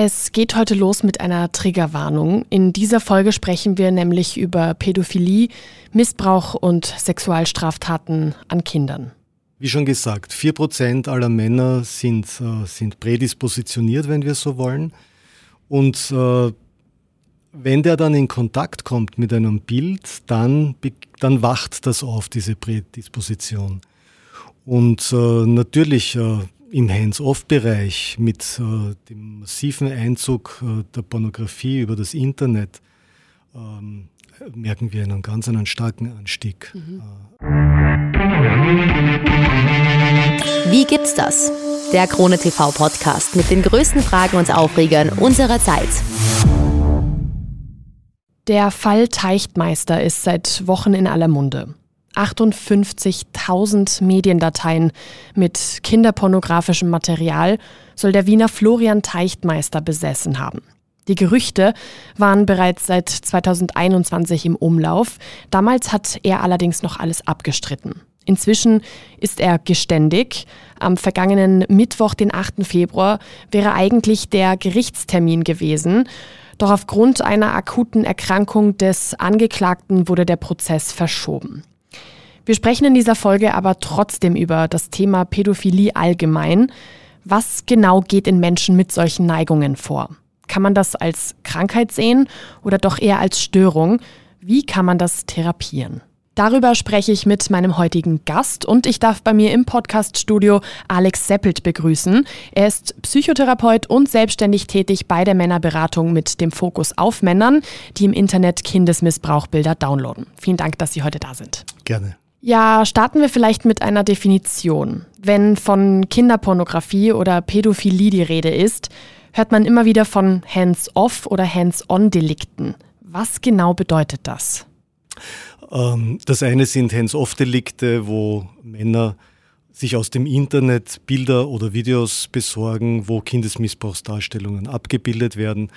Es geht heute los mit einer Triggerwarnung. In dieser Folge sprechen wir nämlich über Pädophilie, Missbrauch und Sexualstraftaten an Kindern. Wie schon gesagt, 4% aller Männer sind, äh, sind prädispositioniert, wenn wir so wollen. Und äh, wenn der dann in Kontakt kommt mit einem Bild, dann, dann wacht das auf, diese Prädisposition. Und äh, natürlich äh, im Hands-off-Bereich mit äh, dem massiven Einzug äh, der Pornografie über das Internet ähm, merken wir einen ganz einen starken Anstieg. Mhm. Wie gibt's das? Der Krone TV Podcast mit den größten Fragen und Aufregern unserer Zeit. Der Fall Teichtmeister ist seit Wochen in aller Munde. 58.000 Mediendateien mit kinderpornografischem Material soll der Wiener Florian Teichtmeister besessen haben. Die Gerüchte waren bereits seit 2021 im Umlauf. Damals hat er allerdings noch alles abgestritten. Inzwischen ist er geständig. Am vergangenen Mittwoch, den 8. Februar, wäre eigentlich der Gerichtstermin gewesen. Doch aufgrund einer akuten Erkrankung des Angeklagten wurde der Prozess verschoben. Wir sprechen in dieser Folge aber trotzdem über das Thema Pädophilie allgemein. Was genau geht in Menschen mit solchen Neigungen vor? Kann man das als Krankheit sehen oder doch eher als Störung? Wie kann man das therapieren? Darüber spreche ich mit meinem heutigen Gast und ich darf bei mir im Podcaststudio Alex Seppelt begrüßen. Er ist Psychotherapeut und selbstständig tätig bei der Männerberatung mit dem Fokus auf Männern, die im Internet Kindesmissbrauchbilder downloaden. Vielen Dank, dass Sie heute da sind. Gerne. Ja, starten wir vielleicht mit einer Definition. Wenn von Kinderpornografie oder Pädophilie die Rede ist, hört man immer wieder von Hands-off oder Hands-on-Delikten. Was genau bedeutet das? Ähm, das eine sind Hands-off-Delikte, wo Männer sich aus dem Internet Bilder oder Videos besorgen, wo Kindesmissbrauchsdarstellungen abgebildet werden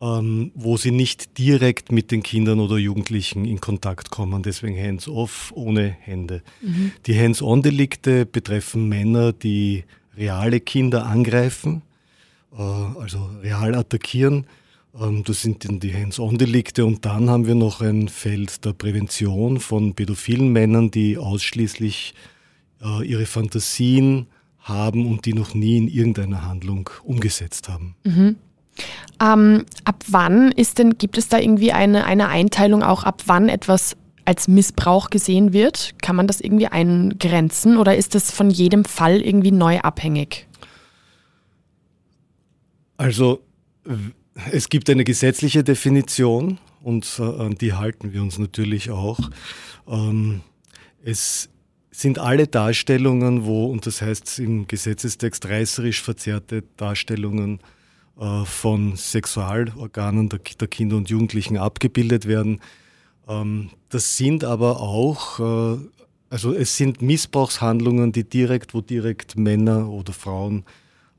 ähm, wo sie nicht direkt mit den Kindern oder Jugendlichen in Kontakt kommen. Deswegen hands-off, ohne Hände. Mhm. Die Hands-on-Delikte betreffen Männer, die reale Kinder angreifen, äh, also real attackieren. Ähm, das sind dann die Hands-on-Delikte. Und dann haben wir noch ein Feld der Prävention von pädophilen Männern, die ausschließlich äh, ihre Fantasien haben und die noch nie in irgendeiner Handlung umgesetzt haben. Mhm. Ähm, ab wann ist denn, gibt es da irgendwie eine, eine Einteilung auch, ab wann etwas als Missbrauch gesehen wird? Kann man das irgendwie eingrenzen oder ist das von jedem Fall irgendwie neu abhängig? Also es gibt eine gesetzliche Definition und äh, an die halten wir uns natürlich auch. Ähm, es sind alle Darstellungen, wo, und das heißt im Gesetzestext reißerisch verzerrte Darstellungen, von Sexualorganen der, Kinder und Jugendlichen abgebildet werden. Ähm, das sind aber auch, äh, also es sind Missbrauchshandlungen, die direkt, wo direkt Männer oder Frauen,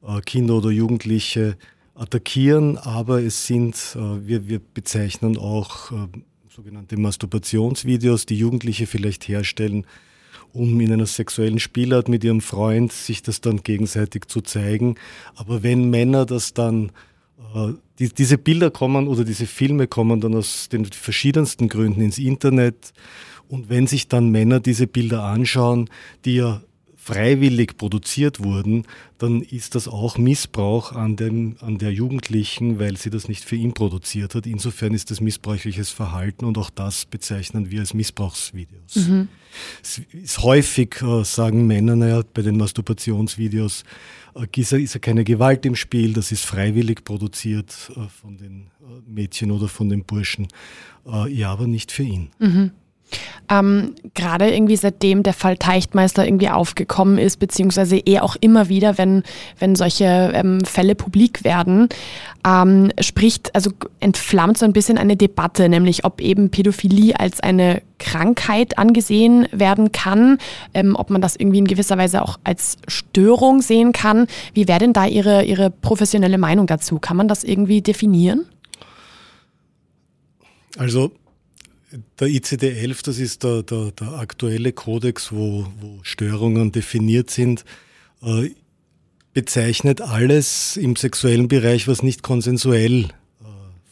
äh, Kinder oder Jugendliche attackieren, aber es sind, wir, wir bezeichnen auch sogenannte Masturbationsvideos, die Jugendliche vielleicht herstellen, um in einer sexuellen Spielart mit ihrem Freund sich das dann gegenseitig zu zeigen. Aber wenn Männer das dann, äh, die, diese Bilder kommen oder diese Filme kommen dann aus den verschiedensten Gründen ins Internet und wenn sich dann Männer diese Bilder anschauen, die ja freiwillig produziert wurden, dann ist das auch Missbrauch an, dem, an der Jugendlichen, weil sie das nicht für ihn produziert hat. Insofern ist das missbräuchliches Verhalten und auch das bezeichnen wir als Missbrauchsvideos. Mhm. Es ist häufig, äh, sagen Männer, naja, bei den Masturbationsvideos äh, ist, ja keine Gewalt im Spiel, das ist freiwillig produziert äh, von den äh, Mädchen oder von den Burschen. Äh, ja, aber nicht für ihn. Mhm. Ähm, Gerade irgendwie seitdem der Fall Teichtmeister irgendwie aufgekommen ist, beziehungsweise eh auch immer wieder, wenn, wenn solche ähm, Fälle publik werden, ähm, spricht, also entflammt so ein bisschen eine Debatte, nämlich ob eben Pädophilie als eine Krankheit angesehen werden kann, ähm, ob man das irgendwie in gewisser Weise auch als Störung sehen kann. Wie wäre denn da Ihre, Ihre professionelle Meinung dazu? Kann man das irgendwie definieren? Also der ICD-11, das ist der, der, der aktuelle Kodex, wo, wo, Störungen definiert sind. Äh, bezeichnet alles im sexuellen Bereich, was nicht konsensuell äh,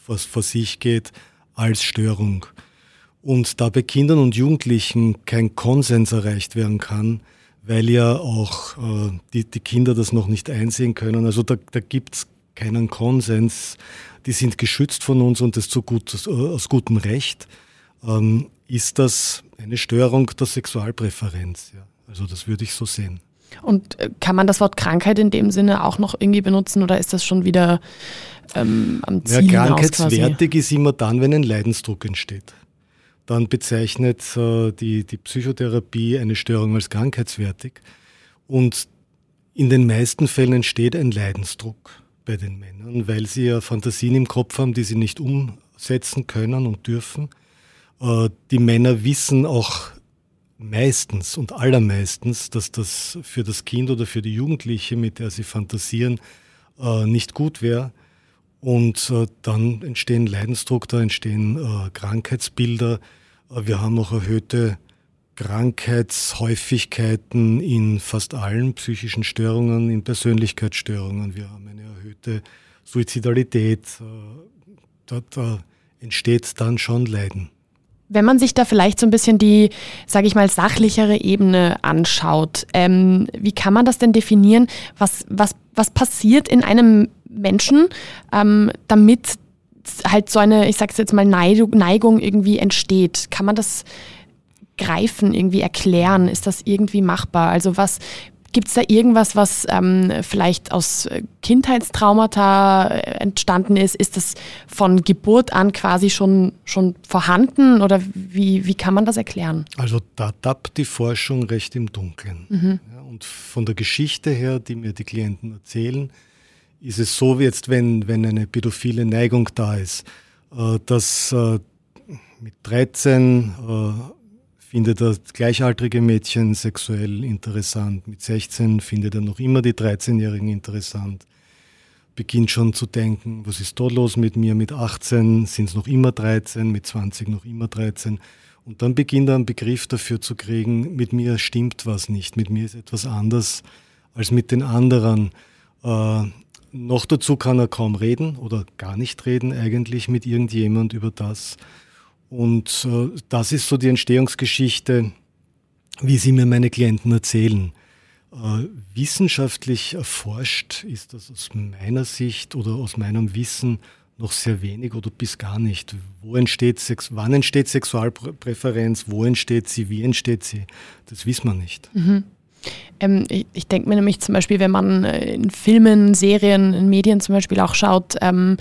was vor sich geht, als Störung. Und da bei Kindern und Jugendlichen kein Konsens erreicht werden kann, weil ja auch äh, die, die Kinder das noch nicht einsehen können. Also da, da gibt es keinen Konsens. Die sind geschützt von uns und das zu gut, aus gutem Recht. Ähm, ist das eine Störung der Sexualpräferenz? Ja. Also das würde ich so sehen. Und äh, kann man das Wort Krankheit in dem Sinne auch noch irgendwie benutzen oder ist das schon wieder ähm, am Ziel ja, Krankheitswertig ist immer dann, wenn ein Leidensdruck entsteht. Dann bezeichnet äh, die, die Psychotherapie eine Störung als krankheitswertig. Und in den meisten Fällen entsteht ein Leidensdruck bei den Männern, weil sie ja Fantasien im Kopf haben, die sie nicht umsetzen können und dürfen. Äh, die Männer wissen auch meistens und allermeistens, dass das für das Kind oder für die Jugendliche, mit der sie fantasieren, äh, nicht gut wäre. Und äh, dann entstehen Leidensdruck, da entstehen Krankheitsbilder. wir haben auch erhöhte Krankheitshäufigkeiten in fast allen psychischen Störungen, in Persönlichkeitsstörungen. Wir haben eine erhöhte Suizidalität. da, da entsteht dann schon Leiden. Wenn man sich da vielleicht so ein bisschen die, sage ich mal, sachlichere Ebene anschaut, ähm, wie kann man das denn definieren? Was, was, was passiert in einem Menschen, ähm, damit halt so eine, ich sag's jetzt mal, Neigung irgendwie entsteht? Kann man das greifen, irgendwie erklären? Ist das irgendwie machbar? Also was, Gibt es da irgendwas, was ähm, vielleicht aus äh, Kindheitstraumata äh, entstanden ist? Ist das von Geburt an quasi schon, schon vorhanden oder wie, wie kann man das erklären? Also da tappt die Forschung recht im Dunkeln. Mhm. Ja, und von der Geschichte her, die mir die Klienten erzählen, ist es so, wie jetzt, wenn, wenn eine pädophile Neigung da ist, äh, dass äh, mit 13 äh, findet er gleichaltrige Mädchen sexuell interessant. Mit 16 findet er noch immer die 13-Jährigen interessant. Beginnt schon zu denken, was ist da los mit mir? Mit 18 sind es noch immer 13, mit 20 noch immer 13. Und dann beginnt er einen Begriff dafür zu kriegen, mit mir stimmt was nicht, mit mir ist etwas anders als mit den anderen. Äh, noch dazu kann er kaum reden oder gar nicht reden eigentlich mit irgendjemand über das, und äh, das ist so die Entstehungsgeschichte, wie sie mir meine Klienten erzählen. Äh, wissenschaftlich erforscht ist das aus meiner Sicht oder aus meinem Wissen noch sehr wenig oder bis gar nicht. Wo entsteht Sex, wann entsteht Sexualpräferenz, wo entsteht sie, wie entsteht sie, das wissen wir nicht. Mhm. Ähm, ich, ich denke mir nämlich zum Beispiel, wenn man äh, in Filmen, Serien, in Medien zum Beispiel auch schaut, ähm,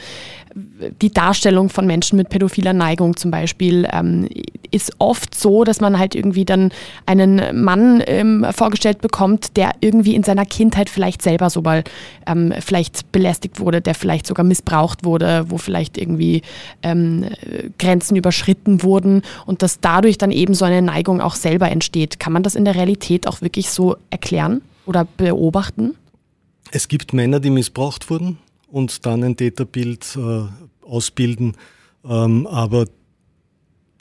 die Darstellung von Menschen mit pädophiler Neigung zum Beispiel ähm, ist oft so, dass man halt irgendwie dann einen Mann ähm, vorgestellt bekommt, der irgendwie in seiner Kindheit vielleicht selber so mal ähm, vielleicht belästigt wurde, der vielleicht sogar missbraucht wurde, wo vielleicht irgendwie ähm, Grenzen überschritten wurden und dass dadurch dann eben so eine Neigung auch selber entsteht. Kann man das in der Realität auch wirklich so erklären oder beobachten? Es gibt Männer, die missbraucht wurden und dann ein Täterbild äh, ausbilden, ähm, aber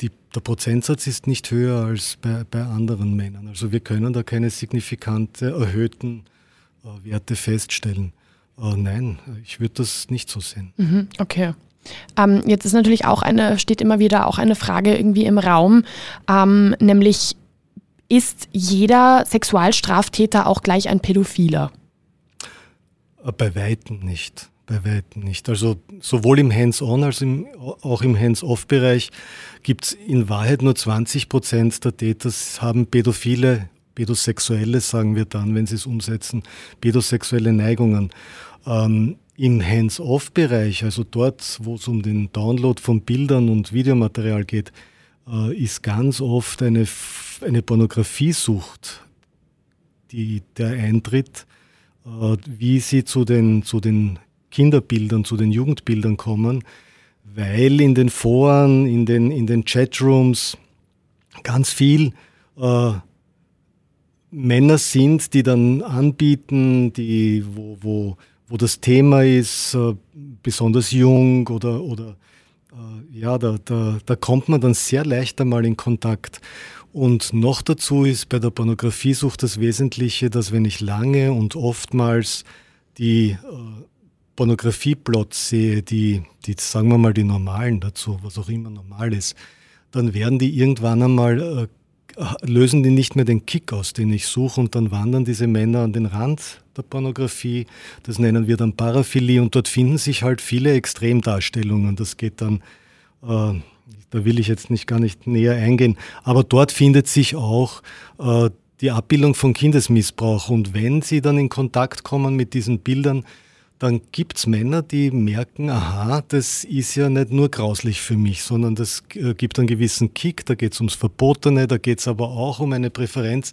die, der Prozentsatz ist nicht höher als bei, bei anderen Männern. Also wir können da keine signifikante erhöhten äh, Werte feststellen. Äh, nein, ich würde das nicht so sehen. Mhm, okay. Ähm, jetzt ist natürlich auch eine, steht immer wieder auch eine Frage irgendwie im Raum, ähm, nämlich ist jeder Sexualstraftäter auch gleich ein Pädophiler? Äh, bei Weitem nicht. Bei Weitem nicht. Also sowohl im Hands-on als auch im Hands-off-Bereich gibt es in Wahrheit nur 20 Prozent der Täter haben pädophile, pädosexuelle, sagen wir dann, wenn sie es umsetzen, pädosexuelle Neigungen. Ähm, Im Hands-off-Bereich, also dort, wo es um den Download von Bildern und Videomaterial geht, ist ganz oft eine, eine Pornografiesucht, die, der eintritt, äh, wie sie zu den, zu den Kinderbildern, zu den Jugendbildern kommen, weil in den Foren, in den, in den Chatrooms ganz viel äh, Männer sind, die dann anbieten, die, wo, wo, wo das Thema ist, äh, besonders jung oder, oder äh, ja, da, da, da kommt man dann sehr leicht einmal in Kontakt. Und noch dazu ist bei der Pornografiesucht das Wesentliche, dass wenn ich lange und oftmals die äh, Pornografieplots sehe, die, die, sagen wir mal, die normalen dazu, was auch immer normal ist, dann werden die irgendwann einmal, äh, lösen die nicht mehr den Kick aus, den ich suche und dann wandern diese Männer an den Rand der Pornografie. Das nennen wir dann Paraphilie und dort finden sich halt viele Extremdarstellungen. Das geht dann, äh, da will ich jetzt nicht gar nicht näher eingehen, aber dort findet sich auch äh, die Abbildung von Kindesmissbrauch und wenn sie dann in Kontakt kommen mit diesen Bildern, dann gibt es Männer, die merken, aha, das ist ja nicht nur grauslich für mich, sondern das äh, gibt einen gewissen Kick, da geht es ums Verbotene, da geht es aber auch um eine Präferenz.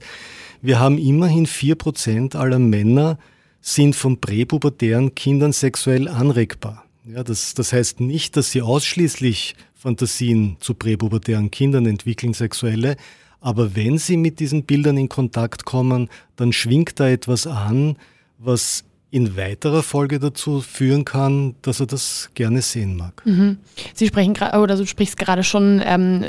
Wir haben immerhin vier Prozent aller Männer sind von präpubertären Kindern sexuell anregbar. Ja, das, das heißt nicht, dass sie ausschließlich Fantasien zu präpubertären Kindern entwickeln, sexuelle, aber wenn sie mit diesen Bildern in Kontakt kommen, dann schwingt da etwas an, was in weiterer Folge dazu führen kann, dass er das gerne sehen mag. Mhm. Sie sprechen gerade, oder du sprichst gerade schon ähm,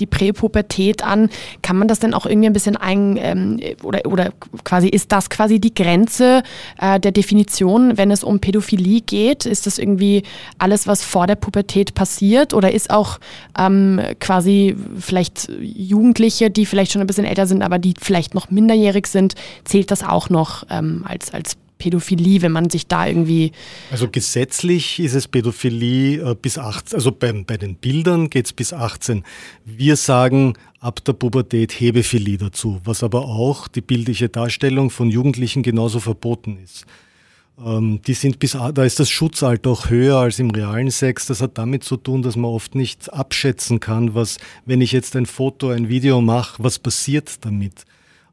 die Präpubertät an. Kann man das denn auch irgendwie ein bisschen ein, ähm, oder, oder quasi, ist das quasi die Grenze äh, der Definition, wenn es um Pädophilie geht? Ist das irgendwie alles, was vor der Pubertät passiert? Oder ist auch ähm, quasi vielleicht Jugendliche, die vielleicht schon ein bisschen älter sind, aber die vielleicht noch minderjährig sind, zählt das auch noch ähm, als, als Pädophilie, wenn man sich da irgendwie. Also gesetzlich ist es Pädophilie äh, bis 18, also bei, bei den Bildern geht es bis 18. Wir sagen ab der Pubertät Hebephilie dazu, was aber auch die bildliche Darstellung von Jugendlichen genauso verboten ist. Ähm, die sind bis, da ist das Schutzalter auch höher als im realen Sex. Das hat damit zu tun, dass man oft nicht abschätzen kann, was, wenn ich jetzt ein Foto, ein Video mache, was passiert damit.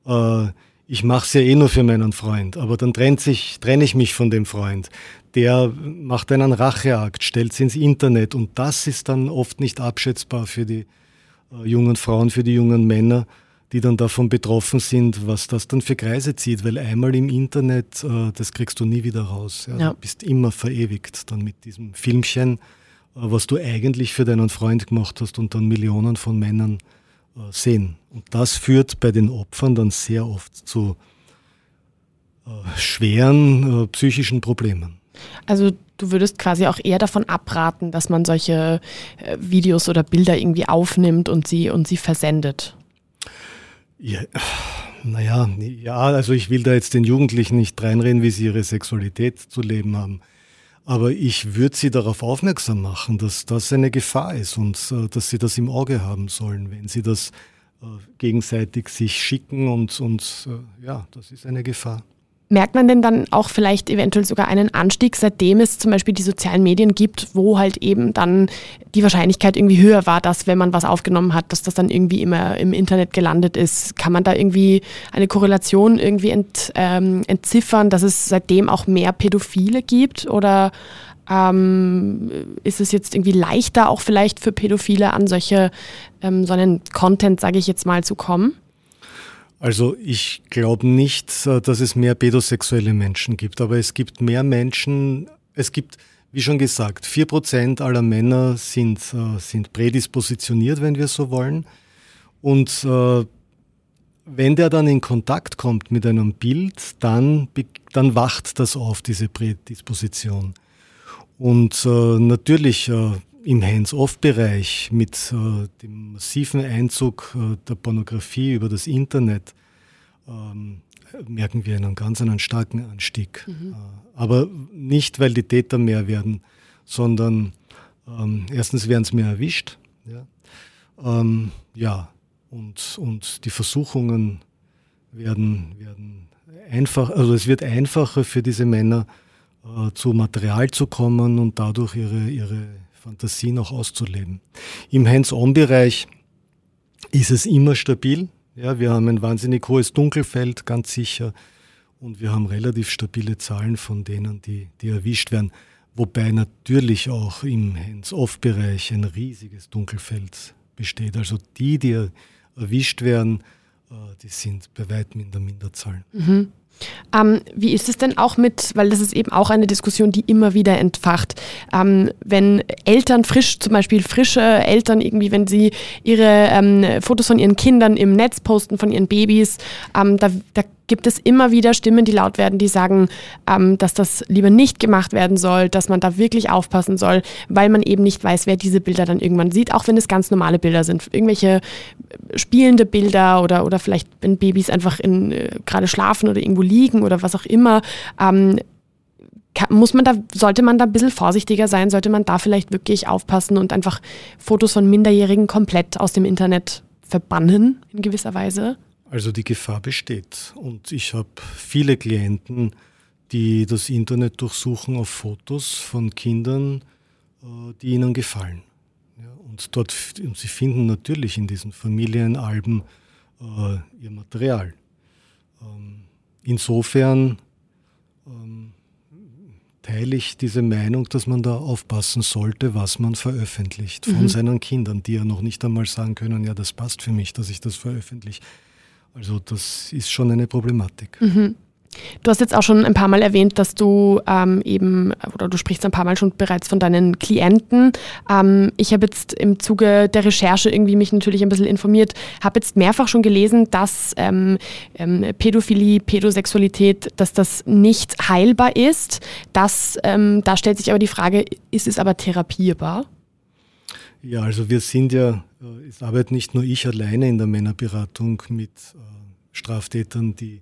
Äh, ich mache es ja eh nur für meinen Freund, aber dann trennt sich, trenne ich mich von dem Freund. Der macht einen Racheakt, stellt es ins Internet und das ist dann oft nicht abschätzbar für die äh, jungen Frauen, für die jungen Männer, die dann davon betroffen sind, was das dann für Kreise zieht, weil einmal im Internet, äh, das kriegst du nie wieder raus. Ja? Ja. Du bist immer verewigt dann mit diesem Filmchen, äh, was du eigentlich für deinen Freund gemacht hast und dann Millionen von Männern äh, sehen. Und das führt bei den Opfern dann sehr oft zu äh, schweren äh, psychischen Problemen. Also du würdest quasi auch eher davon abraten, dass man solche äh, Videos oder Bilder irgendwie aufnimmt und sie, und sie versendet. Ja, naja, ja, also ich will da jetzt den Jugendlichen nicht reinreden, wie sie ihre Sexualität zu leben haben. Aber ich würde sie darauf aufmerksam machen, dass das eine Gefahr ist und äh, dass sie das im Auge haben sollen, wenn sie das gegenseitig sich schicken und, und äh, ja, das ist eine Gefahr. Merkt man denn dann auch vielleicht eventuell sogar einen Anstieg, seitdem es zum Beispiel die sozialen Medien gibt, wo halt eben dann die Wahrscheinlichkeit irgendwie höher war, dass wenn man was aufgenommen hat, dass das dann irgendwie immer im Internet gelandet ist? Kann man da irgendwie eine Korrelation irgendwie ent, ähm, entziffern, dass es seitdem auch mehr Pädophile gibt? Oder ähm, ist es jetzt irgendwie leichter auch vielleicht für Pädophile an solche, ähm, so einen Content, sage ich jetzt mal, zu kommen? Also ich glaube nicht, äh, dass es mehr pädosexuelle Menschen gibt, aber es gibt mehr Menschen, es gibt, wie schon gesagt, vier Prozent aller Männer sind, äh, sind prädispositioniert, wenn wir so wollen. Und äh, wenn der dann in Kontakt kommt mit einem Bild, dann, dann wacht das auf, diese Prädisposition. Und äh, natürlich äh, im Hands-off-Bereich mit äh, dem massiven Einzug äh, der Pornografie über das Internet ähm, merken wir einen ganz einen starken Anstieg. Mhm. Äh, aber nicht, weil die Täter mehr werden, sondern ähm, erstens werden es mehr erwischt. Ja, ähm, ja und, und die Versuchungen werden, werden einfach, also es wird einfacher für diese Männer, äh, zu Material zu kommen und dadurch ihre, ihre Fantasien auch auszuleben. Im Hands-on-Bereich ist es immer stabil. Ja, wir haben ein wahnsinnig hohes Dunkelfeld, ganz sicher. Und wir haben relativ stabile Zahlen von denen, die, die erwischt werden. Wobei natürlich auch im Hands-off-Bereich ein riesiges Dunkelfeld besteht. Also die, die erwischt werden, äh, die sind bei weitem in der Minderzahl. Mhm. Ähm, wie ist es denn auch mit, weil das ist eben auch eine Diskussion, die immer wieder entfacht, ähm, wenn Eltern frisch, zum Beispiel frische Eltern irgendwie, wenn sie ihre ähm, Fotos von ihren Kindern im Netz posten, von ihren Babys, ähm, da, da gibt es immer wieder Stimmen, die laut werden, die sagen, ähm, dass das lieber nicht gemacht werden soll, dass man da wirklich aufpassen soll, weil man eben nicht weiß, wer diese Bilder dann irgendwann sieht, auch wenn es ganz normale Bilder sind. Irgendwelche spielende Bilder oder, oder vielleicht, wenn Babys einfach in, äh, gerade schlafen oder irgendwo liegen oder was auch immer. Ähm, muss man da, sollte man da ein bisschen vorsichtiger sein, sollte man da vielleicht wirklich aufpassen und einfach Fotos von Minderjährigen komplett aus dem Internet verbannen in gewisser Weise? Also die Gefahr besteht. Und ich habe viele Klienten, die das Internet durchsuchen auf Fotos von Kindern, äh, die ihnen gefallen. und dort und sie finden natürlich in diesen Familienalben äh, ihr Material. Insofern ähm, teile ich diese Meinung, dass man da aufpassen sollte, was man veröffentlicht von mhm. seinen Kindern, die ja noch nicht einmal sagen können, ja, das passt für mich, dass ich das veröffentliche. Also das ist schon eine Problematik. Mhm. Du hast jetzt auch schon ein paar Mal erwähnt, dass du ähm, eben, oder du sprichst ein paar Mal schon bereits von deinen Klienten. Ähm, ich habe jetzt im Zuge der Recherche irgendwie mich natürlich ein bisschen informiert, habe jetzt mehrfach schon gelesen, dass ähm, ähm Pädophilie, Pädosexualität, dass das nicht heilbar ist. Das, ähm, da stellt sich aber die Frage, ist es aber therapierbar? Ja, also wir sind ja, äh, es arbeitet nicht nur ich alleine in der Männerberatung mit äh, Straftätern, die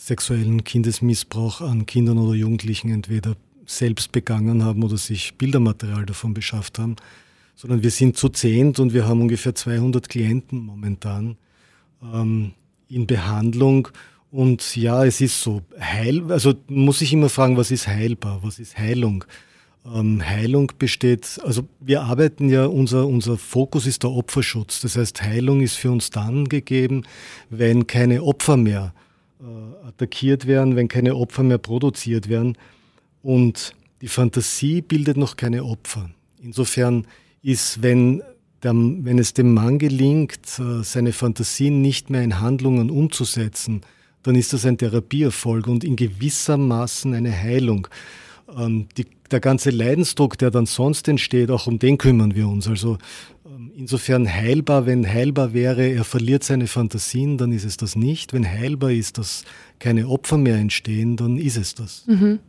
sexuellen Kindesmissbrauch an Kindern oder Jugendlichen entweder selbst begangen haben oder sich Bildermaterial davon beschafft haben, sondern wir sind zu zehnt und wir haben ungefähr 200 Klienten momentan ähm, in Behandlung. Und ja, es ist so, heil, also muss ich immer fragen, was ist heilbar, was ist Heilung? Ähm, Heilung besteht, also wir arbeiten ja, unser, unser Fokus ist der Opferschutz. Das heißt, Heilung ist für uns dann gegeben, wenn keine Opfer mehr äh, attackiert werden, wenn keine Opfer mehr produziert werden. Und die Fantasie bildet noch keine Opfer. Insofern ist, wenn, der, wenn es dem Mann gelingt, äh, seine Fantasien nicht mehr in Handlungen umzusetzen, dann ist das ein Therapieerfolg und in gewissermaßen eine Heilung. Ähm, die, der ganze Leidensdruck, der dann sonst entsteht, auch um den kümmern wir uns. Also insofern heilbar, wenn heilbar wäre, er verliert seine Fantasien, dann ist es das nicht. Wenn heilbar ist, dass keine Opfer mehr entstehen, dann ist es das. Mhm.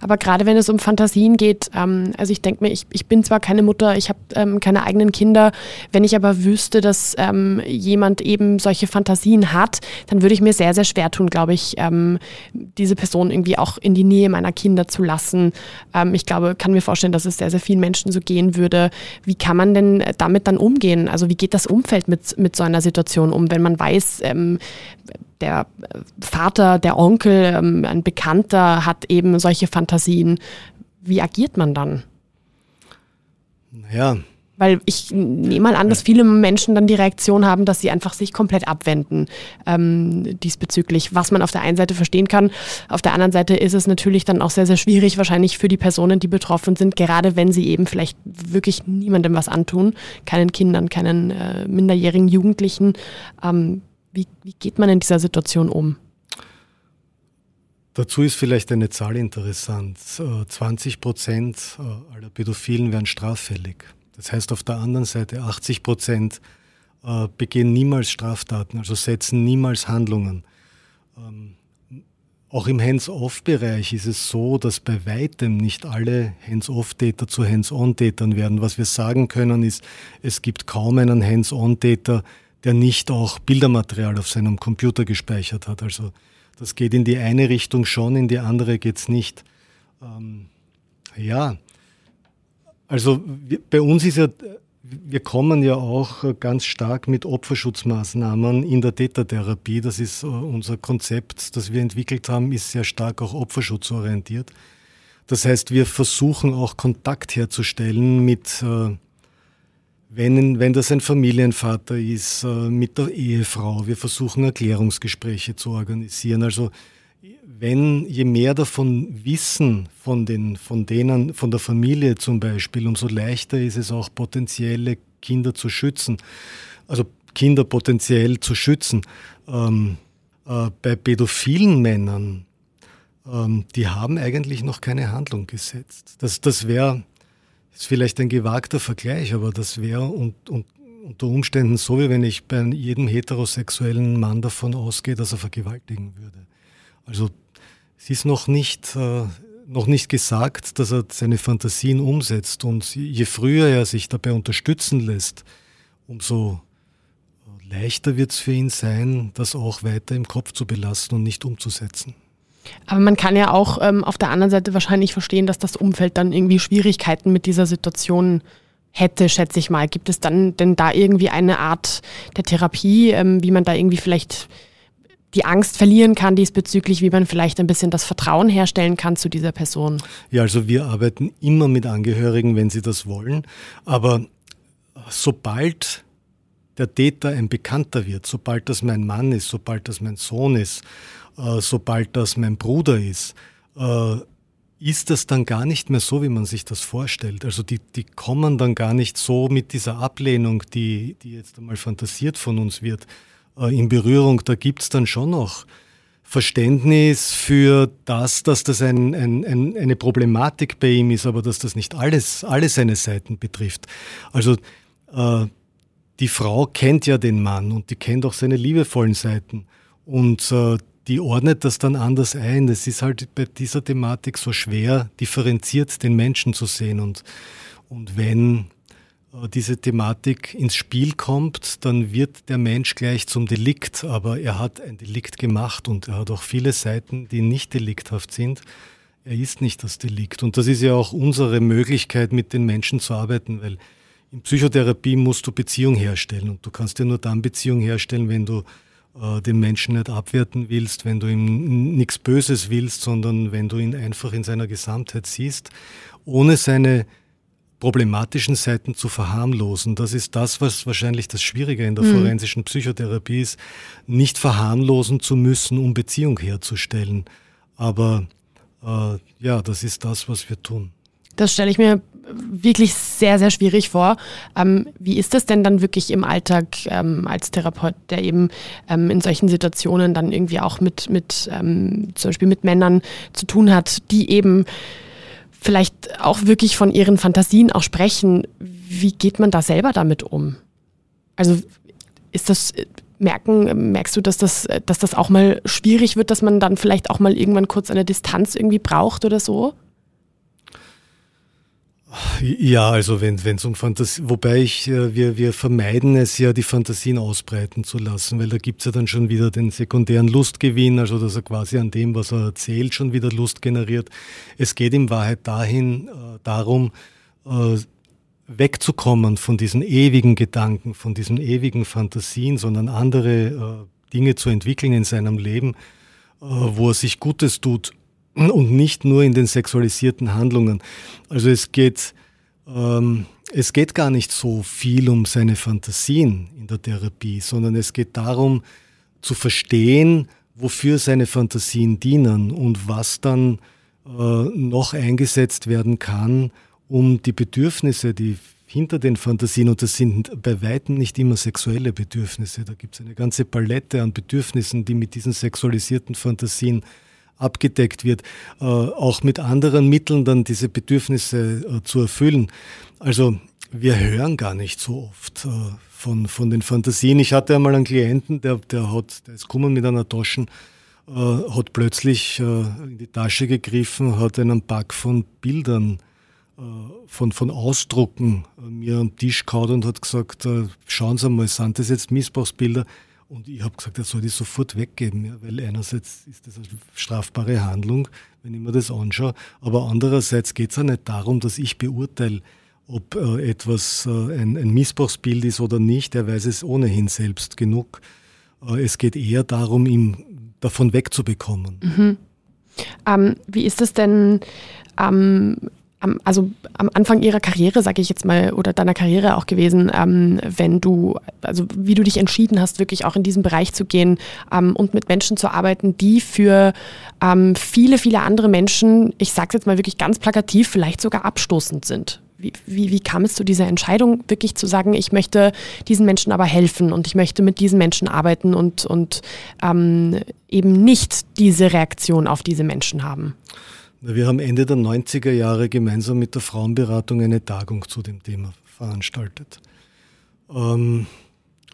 Aber gerade wenn es um Fantasien geht, ähm, also ich denke mir, ich, ich bin zwar keine Mutter, ich habe ähm, keine eigenen Kinder, wenn ich aber wüsste, dass ähm, jemand eben solche Fantasien hat, dann würde ich mir sehr, sehr schwer tun, glaube ich, ähm, diese Person irgendwie auch in die Nähe meiner Kinder zu lassen. Ähm, ich glaube, kann mir vorstellen, dass es sehr, sehr vielen Menschen so gehen würde. Wie kann man denn damit dann umgehen? Also wie geht das Umfeld mit, mit so einer Situation um, wenn man weiß, ähm, der Vater, der Onkel, ähm, ein Bekannter hat eben solche Fantasien. Wie agiert man dann? Naja. Weil ich nehme mal an, dass viele Menschen dann die Reaktion haben, dass sie einfach sich komplett abwenden ähm, diesbezüglich, was man auf der einen Seite verstehen kann. Auf der anderen Seite ist es natürlich dann auch sehr, sehr schwierig, wahrscheinlich für die Personen, die betroffen sind, gerade wenn sie eben vielleicht wirklich niemandem was antun, keinen Kindern, keinen äh, minderjährigen Jugendlichen. Ähm, wie, wie geht man in dieser Situation um? Dazu ist vielleicht eine Zahl interessant. 20 äh, Prozent äh, aller Pädophilen werden straffällig. Das heißt auf der anderen Seite 80 Prozent äh, begehen niemals Straftaten, also setzen niemals Handlungen. Ähm, auch im Hands-off-Bereich ist es so, dass bei weitem nicht alle Hands-off-Täter zu Hands-on-Tätern werden. Was wir sagen können ist, es gibt kaum einen Hands-on-Täter, der nicht auch Bildermaterial auf seinem Computer gespeichert hat. Also das geht in die eine Richtung schon, in die andere geht es nicht. Ähm, ja, also bei uns ist ja, wir kommen ja auch ganz stark mit Opferschutzmaßnahmen in der Tätertherapie. Das ist äh, unser Konzept, das wir entwickelt haben, ist sehr stark auch opferschutzorientiert. Das heißt, wir versuchen auch Kontakt herzustellen mit äh, wenn, wenn das ein Familienvater ist, äh, mit der Ehefrau, wir versuchen Erklärungsgespräche zu organisieren. Also wenn je mehr davon wissen, von, den, von denen, von der Familie zum Beispiel, umso leichter ist es auch potenzielle Kinder zu schützen. Also Kinder potenziell zu schützen. Ähm, Äh, bei pädophilen Männern, ähm, die haben eigentlich noch keine Handlung gesetzt. Das, das wäre, ist vielleicht ein gewagter Vergleich, aber das wäre und, und, unter Umständen so, wie wenn ich bei jedem heterosexuellen Mann davon ausgehe, dass er vergewaltigen würde. Also es ist noch nicht, äh, noch nicht gesagt, dass er seine Fantasien umsetzt. Und je früher er sich dabei unterstützen lässt, umso leichter wird es für ihn sein, das auch weiter im Kopf zu belassen und nicht umzusetzen. Aber man kann ja auch ähm, auf der anderen Seite wahrscheinlich verstehen, dass das Umfeld dann irgendwie Schwierigkeiten mit dieser Situation hätte, schätze ich mal. Gibt es dann denn da irgendwie eine Art der Therapie, ähm, wie man da irgendwie vielleicht die Angst verlieren kann diesbezüglich, wie man vielleicht ein bisschen das Vertrauen herstellen kann zu dieser Person? Ja, also wir arbeiten immer mit Angehörigen, wenn sie das wollen. Aber sobald der Täter ein Bekannter wird, sobald das mein Mann ist, sobald das mein Sohn ist, äh, sobald das mein Bruder ist, äh, ist das dann gar nicht mehr so, wie man sich das vorstellt. Also die, die kommen dann gar nicht so mit dieser Ablehnung, die, die jetzt einmal fantasiert von uns wird, äh, in Berührung. Da gibt es dann schon noch Verständnis für das, dass das ein, ein, ein, eine Problematik bei ihm ist, aber dass das nicht alles, alle seine Seiten betrifft. Also äh, die Frau kennt ja den Mann und die kennt auch seine liebevollen Seiten. Und äh, die ordnet das dann anders ein. Es ist halt bei dieser Thematik so schwer, differenziert den Menschen zu sehen. Und, und wenn äh, diese Thematik ins Spiel kommt, dann wird der Mensch gleich zum Delikt. Aber er hat ein Delikt gemacht und er hat auch viele Seiten, die nicht delikthaft sind. Er ist nicht das Delikt. Und das ist ja auch unsere Möglichkeit, mit den Menschen zu arbeiten, weil in Psychotherapie musst du Beziehung herstellen. Und du kannst ja nur dann Beziehung herstellen, wenn du den Menschen nicht abwerten willst, wenn du ihm nichts Böses willst, sondern wenn du ihn einfach in seiner Gesamtheit siehst, ohne seine problematischen Seiten zu verharmlosen. Das ist das, was wahrscheinlich das Schwierige in der mhm. forensischen Psychotherapie ist, nicht verharmlosen zu müssen, um Beziehung herzustellen. Aber äh, ja, das ist das, was wir tun. Das stelle ich mir wirklich sehr, sehr schwierig vor. Ähm, wie ist das denn dann wirklich im Alltag ähm, als Therapeut, der eben ähm, in solchen Situationen dann irgendwie auch mit, mit ähm, zum Beispiel mit Männern zu tun hat, die eben vielleicht auch wirklich von ihren Fantasien auch sprechen. Wie geht man da selber damit um? Also ist das, merken, merkst du, dass das, dass das auch mal schwierig wird, dass man dann vielleicht auch mal irgendwann kurz eine Distanz irgendwie braucht oder so? Ja, also wenn es um Fantasie, wobei ich, äh, wir, wir vermeiden es ja, die Fantasien ausbreiten zu lassen, weil da gibt es ja dann schon wieder den sekundären Lustgewinn, also dass er quasi an dem, was er erzählt, schon wieder Lust generiert. Es geht in Wahrheit dahin, äh, darum, äh, wegzukommen von diesen ewigen Gedanken, von diesen ewigen Fantasien, sondern andere äh, Dinge zu entwickeln in seinem Leben, äh, wo er sich Gutes tut und nicht nur in den sexualisierten Handlungen. Also es geht, ähm, es geht gar nicht so viel um seine Fantasien in der Therapie, sondern es geht darum zu verstehen, wofür seine Fantasien dienen und was dann äh, noch eingesetzt werden kann, um die Bedürfnisse, die hinter den Fantasien, und das sind bei weitem nicht immer sexuelle Bedürfnisse, da gibt es eine ganze Palette an Bedürfnissen, die mit diesen sexualisierten Fantasien abgedeckt wird, äh, auch mit anderen Mitteln dann diese Bedürfnisse äh, zu erfüllen. Also wir hören gar nicht so oft äh, von, von den Fantasien. Ich hatte einmal einen Klienten, der, der, hat, der ist gekommen mit einer Tasche, äh, hat plötzlich äh, in die Tasche gegriffen, hat einen Pack von Bildern äh, von, von Ausdrucken mir am Tisch gehauen und hat gesagt, schauen Sie mal, sind das jetzt Missbrauchsbilder? Und ich habe gesagt, er soll die sofort weggeben, ja, weil einerseits ist das eine strafbare Handlung, wenn ich mir das anschaue, aber andererseits geht es ja nicht darum, dass ich beurteile, ob äh, etwas äh, ein, ein, Missbrauchsbild ist oder nicht. Er weiß es ohnehin selbst genug. Äh, es geht eher darum, ihn davon wegzubekommen. Mhm. Ähm, wie ist es denn? Ähm, am, also am Anfang ihrer Karriere, sage ich jetzt mal, oder deiner Karriere auch gewesen, ähm, wenn du, also wie du dich entschieden hast, wirklich auch in diesen Bereich zu gehen ähm, und mit Menschen zu arbeiten, die für ähm, viele, viele andere Menschen, ich sage jetzt mal wirklich ganz plakativ, vielleicht sogar abstoßend sind. wie, wie, wie kam es zu dieser Entscheidung, wirklich zu sagen, ich möchte diesen Menschen aber helfen und ich möchte mit diesen Menschen arbeiten und, und ähm, eben nicht diese Reaktion auf diese Menschen haben? Wir haben Ende der 90er Jahre gemeinsam mit der Frauenberatung eine Tagung zu dem Thema veranstaltet. Ähm,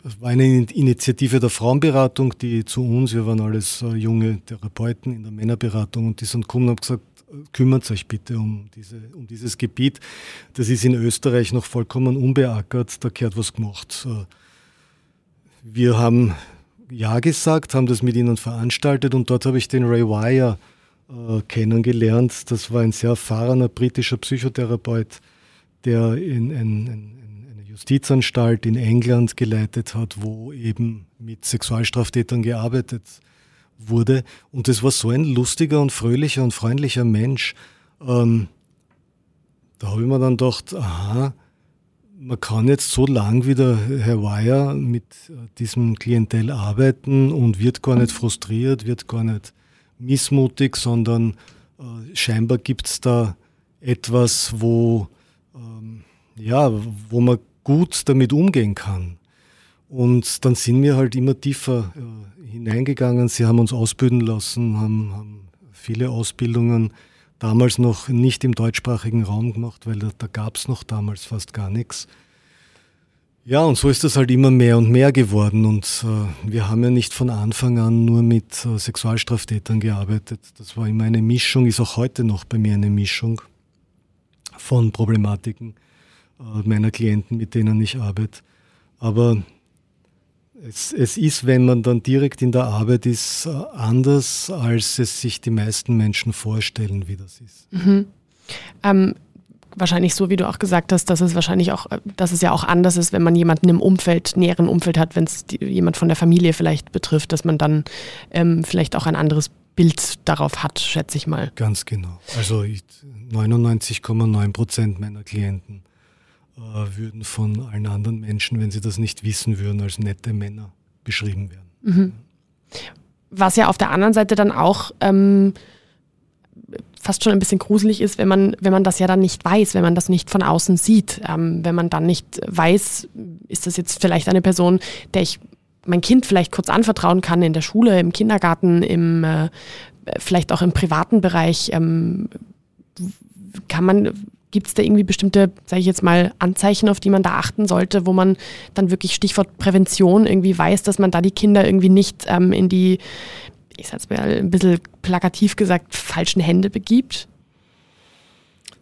das war eine Initiative der Frauenberatung, die zu uns, wir waren alles äh, junge Therapeuten in der Männerberatung und die sind gekommen und haben gesagt, kümmert euch bitte um, diese, um dieses Gebiet. Das ist in Österreich noch vollkommen unbeackert, da gehört was gemacht. Wir haben Ja gesagt, haben das mit ihnen veranstaltet und dort habe ich den Ray Wire äh, kennengelernt. Das war ein sehr erfahrener britischer Psychotherapeut, der in, in, in eine Justizanstalt in England geleitet hat, wo eben mit Sexualstraftätern gearbeitet wurde. Und das war so ein lustiger und fröhlicher und freundlicher Mensch. Ähm, da habe ich mir dann gedacht, aha, man kann jetzt so lang wie der Herr Weyer mit äh, diesem Klientel arbeiten und wird gar nicht frustriert, wird gar nicht missmutig, sondern äh, scheinbar gibt es da etwas, wo, ähm, ja, wo man gut damit umgehen kann. Und dann sind wir halt immer tiefer äh, hineingegangen. Sie haben uns ausbilden lassen, haben, haben, viele Ausbildungen damals noch nicht im deutschsprachigen Raum gemacht, weil da, da gab es noch damals fast gar nichts. Ja, und so ist das halt immer mehr und mehr geworden. Und äh, wir haben ja nicht von Anfang an nur mit äh, Sexualstraftätern gearbeitet. Das war immer eine Mischung, ist auch heute noch bei mir eine Mischung von Problematiken äh, meiner Klienten, mit denen ich arbeite. Aber es, es, ist, wenn man dann direkt in der Arbeit ist, äh, anders, als es sich die meisten Menschen vorstellen, wie das ist. Mhm. Ähm, wahrscheinlich so, wie du auch gesagt hast, dass es wahrscheinlich auch, dass es ja auch anders ist, wenn man jemanden im Umfeld, näheren Umfeld hat, wenn es jemand von der Familie vielleicht betrifft, dass man dann ähm, vielleicht auch ein anderes Bild darauf hat, schätze ich mal. Ganz genau. Also 99,9 Prozent meiner Klienten äh, würden von allen anderen Menschen, wenn sie das nicht wissen würden, als nette Männer beschrieben werden. Mhm. Was ja auf der anderen Seite dann auch ähm, fast schon ein bisschen gruselig ist, wenn man, wenn man das ja dann nicht weiß, wenn man das nicht von außen sieht. Ähm, wenn man dann nicht weiß, ist das jetzt vielleicht eine Person, der ich mein Kind vielleicht kurz anvertrauen kann in der Schule, im Kindergarten, im, äh, vielleicht auch im privaten Bereich. Ähm, kann man, gibt es da irgendwie bestimmte, sage ich jetzt mal, Anzeichen, auf die man da achten sollte, wo man dann wirklich Stichwort Prävention irgendwie weiß, dass man da die Kinder irgendwie nicht ähm, in die ich sag's mal ein bisschen plakativ gesagt, falschen Hände begibt?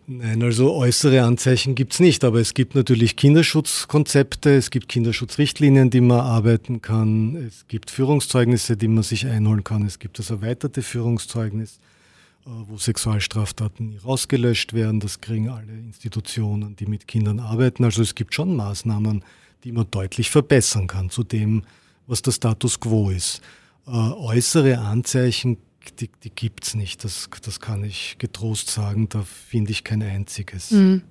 Nein, also äußere Anzeichen gibt es nicht, aber es gibt natürlich Kinderschutzkonzepte, es gibt Kinderschutzrichtlinien, die man arbeiten kann, es gibt Führungszeugnisse, die man sich einholen kann, es gibt das erweiterte Führungszeugnis, äh, wo Sexualstraftaten rausgelöscht werden, das kriegen alle Institutionen, die mit Kindern arbeiten. Also es gibt schon Maßnahmen, die man deutlich verbessern kann zu dem, was der Status quo ist. Äh, äußere Anzeichen, die, die gibt es nicht. Das, das kann ich getrost sagen. Da finde ich kein einziges. Mhm.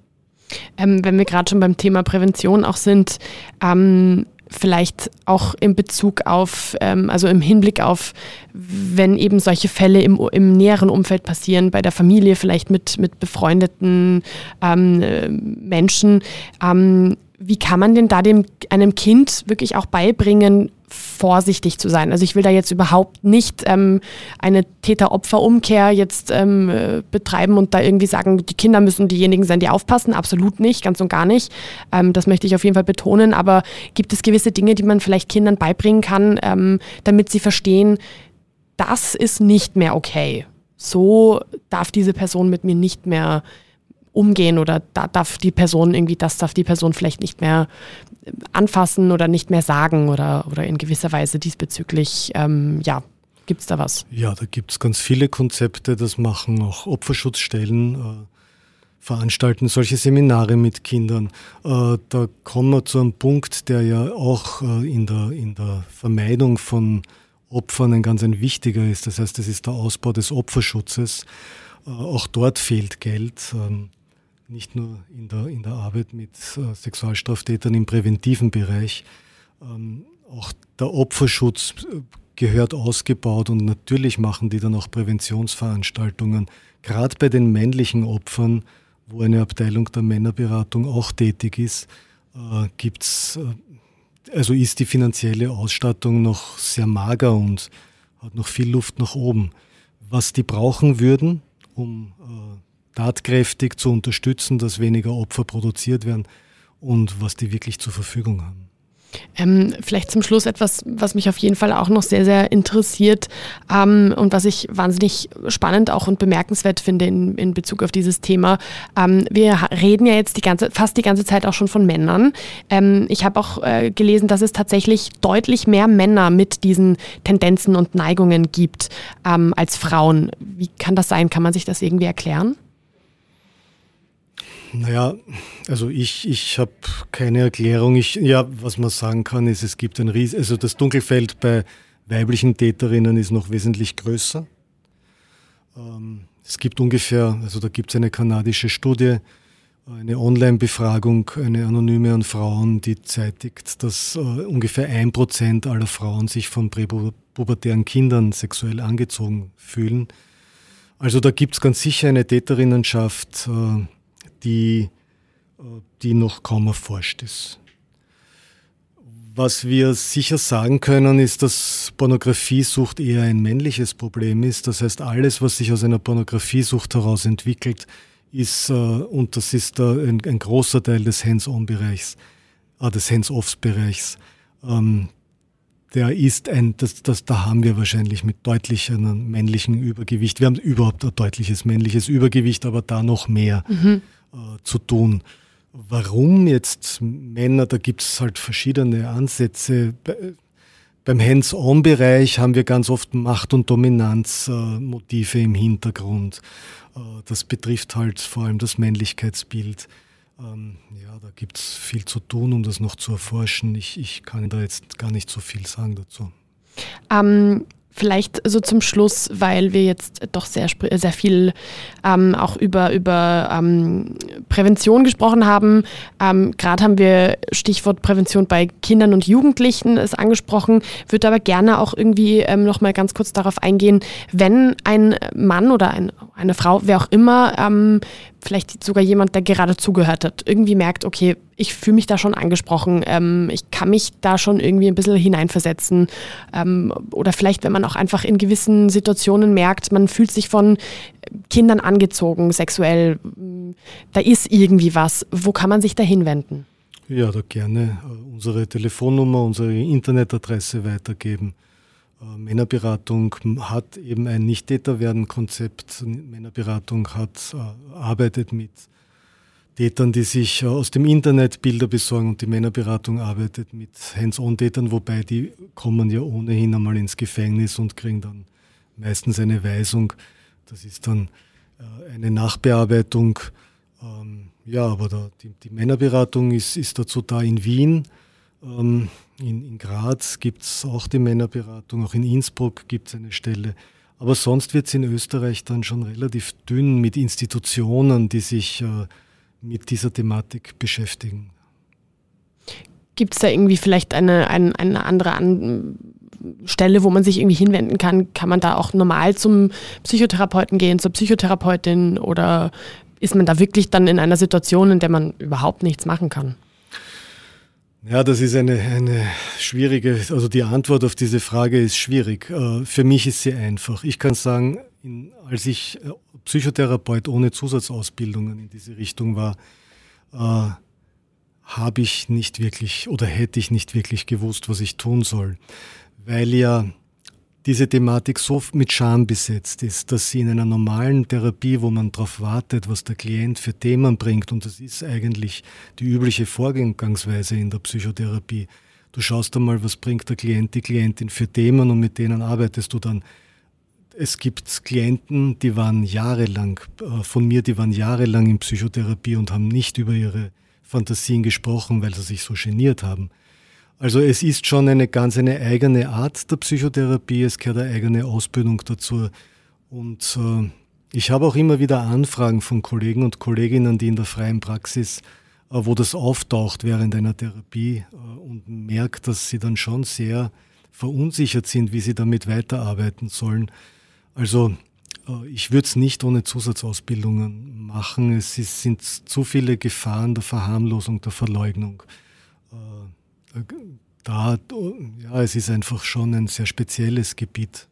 Ähm, wenn wir gerade schon beim Thema Prävention auch sind, ähm, vielleicht auch in Bezug auf, ähm, also im Hinblick auf, wenn eben solche Fälle im, im näheren Umfeld passieren, bei der Familie, vielleicht mit, mit befreundeten ähm, äh, Menschen. Ähm, wie kann man denn da dem, einem Kind wirklich auch beibringen, vorsichtig zu sein. Also ich will da jetzt überhaupt nicht ähm, eine Täter-Opfer-Umkehr jetzt ähm, äh, betreiben und da irgendwie sagen, die Kinder müssen diejenigen sein, die aufpassen. Absolut nicht, ganz und gar nicht. Ähm, das möchte ich auf jeden Fall betonen. Aber gibt es gewisse Dinge, die man vielleicht Kindern beibringen kann, ähm, damit sie verstehen, das ist nicht mehr okay. So darf diese Person mit mir nicht mehr umgehen oder da darf die Person irgendwie, das darf die Person vielleicht nicht mehr anfassen oder nicht mehr sagen oder, oder in gewisser Weise diesbezüglich, ähm, ja, gibt es da was? Ja, da gibt es ganz viele Konzepte, das machen auch Opferschutzstellen. Äh, veranstalten solche Seminare mit Kindern. Äh, da kommen wir zu einem Punkt, der ja auch äh, in, der, in der Vermeidung von Opfern ein ganz ein wichtiger ist. Das heißt, das ist der Ausbau des Opferschutzes. Äh, auch dort fehlt Geld. Ähm, nicht nur in der, in der Arbeit mit äh, Sexualstraftätern im präventiven Bereich. Ähm, auch der Opferschutz äh, gehört ausgebaut und natürlich machen die dann auch Präventionsveranstaltungen, gerade bei den männlichen Opfern, wo eine Abteilung der Männerberatung auch tätig ist, äh, gibt's, äh, also ist die finanzielle Ausstattung noch sehr mager und hat noch viel Luft nach oben. Was die brauchen würden, um äh, tatkräftig zu unterstützen, dass weniger Opfer produziert werden und was die wirklich zur Verfügung haben. Ähm, vielleicht zum Schluss etwas, was mich auf jeden Fall auch noch sehr, sehr interessiert ähm, und was ich wahnsinnig spannend auch und bemerkenswert finde in, in Bezug auf dieses Thema. Ähm, wir reden ja jetzt die ganze, fast die ganze Zeit auch schon von Männern. Ähm, ich habe auch äh, gelesen, dass es tatsächlich deutlich mehr Männer mit diesen Tendenzen und Neigungen gibt ähm, als Frauen. Wie kann das sein? Kann man sich das irgendwie erklären? Naja, also ich, ich habe keine Erklärung. Ich, ja, was man sagen kann, ist, es gibt ein Ries also das Dunkelfeld bei weiblichen Täterinnen ist noch wesentlich größer. Ähm, es gibt ungefähr, also da gibt es eine kanadische Studie, eine Online-Befragung, eine anonyme an Frauen, die zeitigt, dass äh, ungefähr ein Prozent aller Frauen sich von präpubertären Kindern sexuell angezogen fühlen. Also da gibt es ganz sicher eine Täterinnenschaft, äh, die, äh, die noch kaum erforscht ist. Was wir sicher sagen können, ist, dass Pornografiesucht eher ein männliches Problem ist. Das heißt, alles, was sich aus einer Pornografiesucht heraus entwickelt, ist, äh, und das ist ein, ein großer Teil des Hands-on-Bereichs, äh, des Hands-offs-Bereichs, ähm, der ist ein, das, das, da haben wir wahrscheinlich mit deutlich einem männlichen Übergewicht. Wir haben überhaupt ein deutliches männliches Übergewicht, aber da noch mehr. Mhm äh, zu tun. Warum jetzt Männer, da gibt es halt verschiedene Ansätze. Beim Hands-on-Bereich haben wir ganz oft Macht- und Dominanzmotive im Hintergrund. Äh, das betrifft halt vor allem das Männlichkeitsbild. Ähm, ja, da gibt es viel zu tun, um das noch zu erforschen. Ich, ich kann da jetzt gar nicht so viel sagen dazu. Ähm, Vielleicht so zum Schluss, weil wir jetzt doch sehr, sehr viel ähm, auch über, über ähm, Prävention gesprochen haben. Ähm, Gerade haben wir Stichwort Prävention bei Kindern und Jugendlichen ist angesprochen, würde aber gerne auch irgendwie ähm, noch mal ganz kurz darauf eingehen, wenn ein Mann oder ein, eine Frau, wer auch immer, ähm, vielleicht sogar jemand, der gerade zugehört hat, irgendwie merkt, okay, ich fühle mich da schon angesprochen, ähm, ich kann mich da schon irgendwie ein bisschen hineinversetzen. Ähm, oder vielleicht, wenn man auch einfach in gewissen Situationen merkt, man fühlt sich von Kindern angezogen, sexuell, da ist irgendwie was. Wo kann man sich da hinwenden? Ja, da gerne äh, unsere Telefonnummer, unsere Internetadresse weitergeben. Äh, Männerberatung hat eben ein Nicht-Täter-Werden-Konzept. Männerberatung hat, äh, arbeitet mit Tätern, die sich äh, aus dem Internet Bilder besorgen und die Männerberatung arbeitet mit Hands-on-Tätern, wobei die kommen ja ohnehin einmal ins Gefängnis und kriegen dann meistens eine Weisung. Das ist dann eine Nachbearbeitung. Ähm, ja, aber die Männerberatung ist, ist dazu da in Wien. Ähm, in, in Graz gibt es auch die Männerberatung, auch in Innsbruck gibt es eine Stelle. Aber sonst wird es in Österreich dann schon relativ dünn mit Institutionen, die sich äh, mit dieser Thematik beschäftigen. Gibt es da irgendwie vielleicht eine, eine, eine andere An Stelle, wo man sich irgendwie hinwenden kann? Kann man da auch normal zum Psychotherapeuten gehen, zur Psychotherapeutin oder ist man da wirklich dann in einer Situation, in der man überhaupt nichts machen kann? Ja, das ist eine, eine schwierige, also die Antwort auf diese Frage ist schwierig. Äh, für mich ist sie einfach. Ich kann sagen, als ich äh, Psychotherapeut ohne Zusatzausbildungen in diese Richtung war, äh, habe ich nicht wirklich oder hätte ich nicht wirklich gewusst, was ich tun soll. Weil ja diese Thematik so mit Scham besetzt ist, dass sie in einer normalen Therapie, wo man darauf wartet, was der Klient für Themen bringt, und das ist eigentlich die übliche Vorgangsweise in der Psychotherapie. Du schaust einmal, was bringt der Klient, die Klientin für Themen und mit denen arbeitest du dann. Es gibt Klienten, die waren jahrelang, äh, von mir, die waren jahrelang in Psychotherapie und haben nicht über ihre Fantasien gesprochen, weil sie sich so geniert haben. Also es ist schon eine ganz eine eigene Art der Psychotherapie, es gehört eine eigene Ausbildung dazu. Und äh, ich habe auch immer wieder Anfragen von Kollegen und Kolleginnen, die in der freien Praxis, äh, wo das auftaucht während einer Therapie äh, und merkt, dass sie dann schon sehr verunsichert sind, wie sie damit weiterarbeiten sollen. Also äh, ich würde es nicht ohne Zusatzausbildungen machen. Es ist, sind zu viele Gefahren der Verharmlosung, der Verleugnung. Da, ja, es ist einfach schon ein sehr spezielles Gebiet.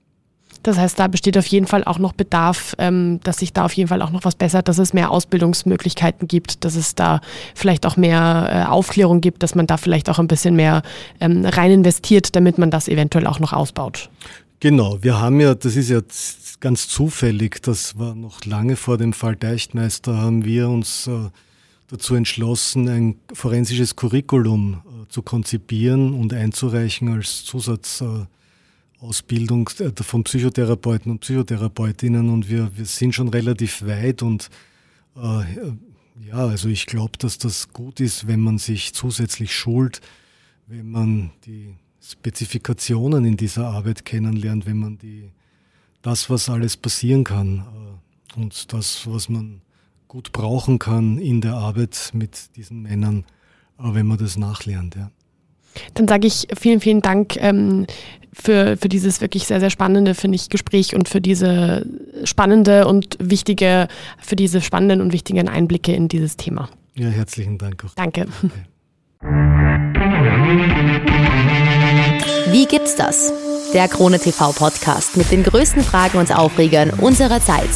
Das heißt, da besteht auf jeden Fall auch noch Bedarf, ähm, dass sich da auf jeden Fall auch noch was bessert, dass es mehr Ausbildungsmöglichkeiten gibt, dass es da vielleicht auch mehr äh, Aufklärung gibt, dass man da vielleicht auch ein bisschen mehr ähm, rein investiert, damit man das eventuell auch noch ausbaut. Genau, wir haben ja, das ist ja ganz zufällig, das war noch lange vor dem Fall Deichtmeister, haben wir uns äh, dazu entschlossen, ein forensisches Curriculum äh, zu konzipieren und einzureichen als Zusatzausbildung äh, von Psychotherapeuten und Psychotherapeutinnen. Und wir, wir sind schon relativ weit und äh, ja, also ich glaube, dass das gut ist, wenn man sich zusätzlich schult, wenn man die Spezifikationen in dieser Arbeit kennenlernt, wenn man die, das, was alles passieren kann äh, und das, was man gut brauchen kann in der Arbeit mit diesen Männern, wenn man das nachlernt. Ja. Dann sage ich vielen, vielen Dank ähm, für, für dieses wirklich sehr, sehr spannende, finde ich, Gespräch und für diese spannende und wichtige, für diese spannenden und wichtigen Einblicke in dieses Thema. Ja, herzlichen Dank auch. Danke. Wie gibt's das? Der Krone TV Podcast mit den größten Fragen und Aufregern unserer Zeit.